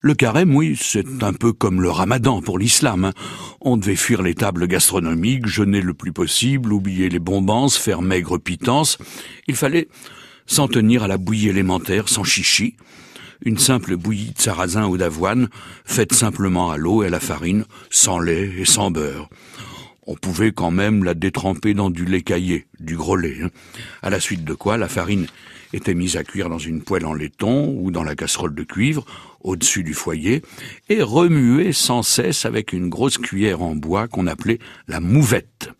Le carême, oui, c'est un peu comme le ramadan pour l'islam. hein. On devait fuir les tables gastronomiques, jeûner le plus possible, oublier les bombances, faire maigre pitance. Il fallait s'en tenir à la bouillie élémentaire, sans chichi. Une simple bouillie de sarrasin ou d'avoine, faite simplement à l'eau et à la farine, sans lait et sans beurre. On pouvait quand même la détremper dans du lait caillé, du gros lait. hein. À la suite de quoi, la farine était mise à cuire dans une poêle en laiton ou dans la casserole de cuivre, au-dessus du foyer, et remuée sans cesse avec une grosse cuillère en bois qu'on appelait la mouvette.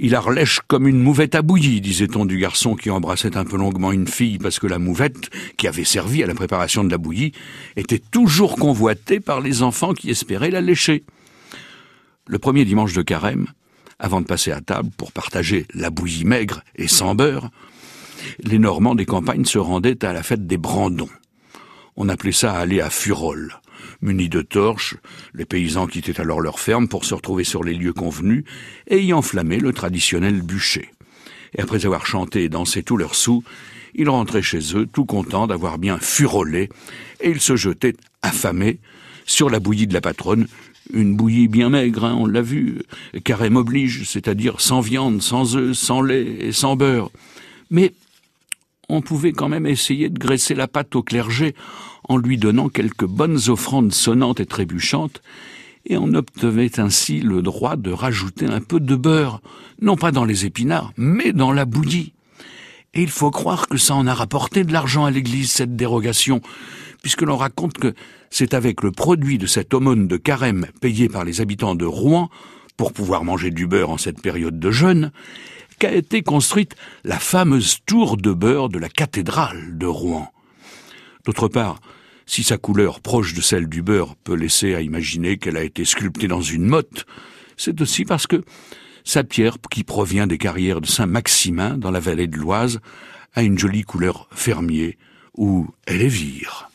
Il a relèche comme une mouvette à bouillie, disait-on du garçon qui embrassait un peu longuement une fille, parce que la mouvette, qui avait servi à la préparation de la bouillie, était toujours convoitée par les enfants qui espéraient la lécher. Le premier dimanche de carême, avant de passer à table pour partager la bouillie maigre et sans beurre, les Normands des campagnes se rendaient à la fête des Brandons. On appelait ça aller à Furol. Munis de torches, les paysans quittaient alors leur ferme pour se retrouver sur les lieux convenus et y enflammer le traditionnel bûcher. Et après avoir chanté et dansé tous leurs sous, ils rentraient chez eux tout contents d'avoir bien furolé et ils se jetaient affamés sur la bouillie de la patronne, une bouillie bien maigre, hein, on l'a vu, carême oblige, c'est-à-dire sans viande, sans œufs, sans lait et sans beurre. Mais on pouvait quand même essayer de graisser la pâte au clergé en lui donnant quelques bonnes offrandes sonnantes et trébuchantes, et on obtenait ainsi le droit de rajouter un peu de beurre, non pas dans les épinards, mais dans la bouillie. Et il faut croire que ça en a rapporté de l'argent à l'Église, cette dérogation, puisque l'on raconte que c'est avec le produit de cette aumône de carême payée par les habitants de Rouen, pour pouvoir manger du beurre en cette période de jeûne, qu'a été construite la fameuse tour de beurre de la cathédrale de Rouen. D'autre part, si sa couleur proche de celle du beurre peut laisser à imaginer qu'elle a été sculptée dans une motte, c'est aussi parce que sa pierre, qui provient des carrières de Saint-Maximin dans la vallée de l'Oise, a une jolie couleur fermier ou elle est vire.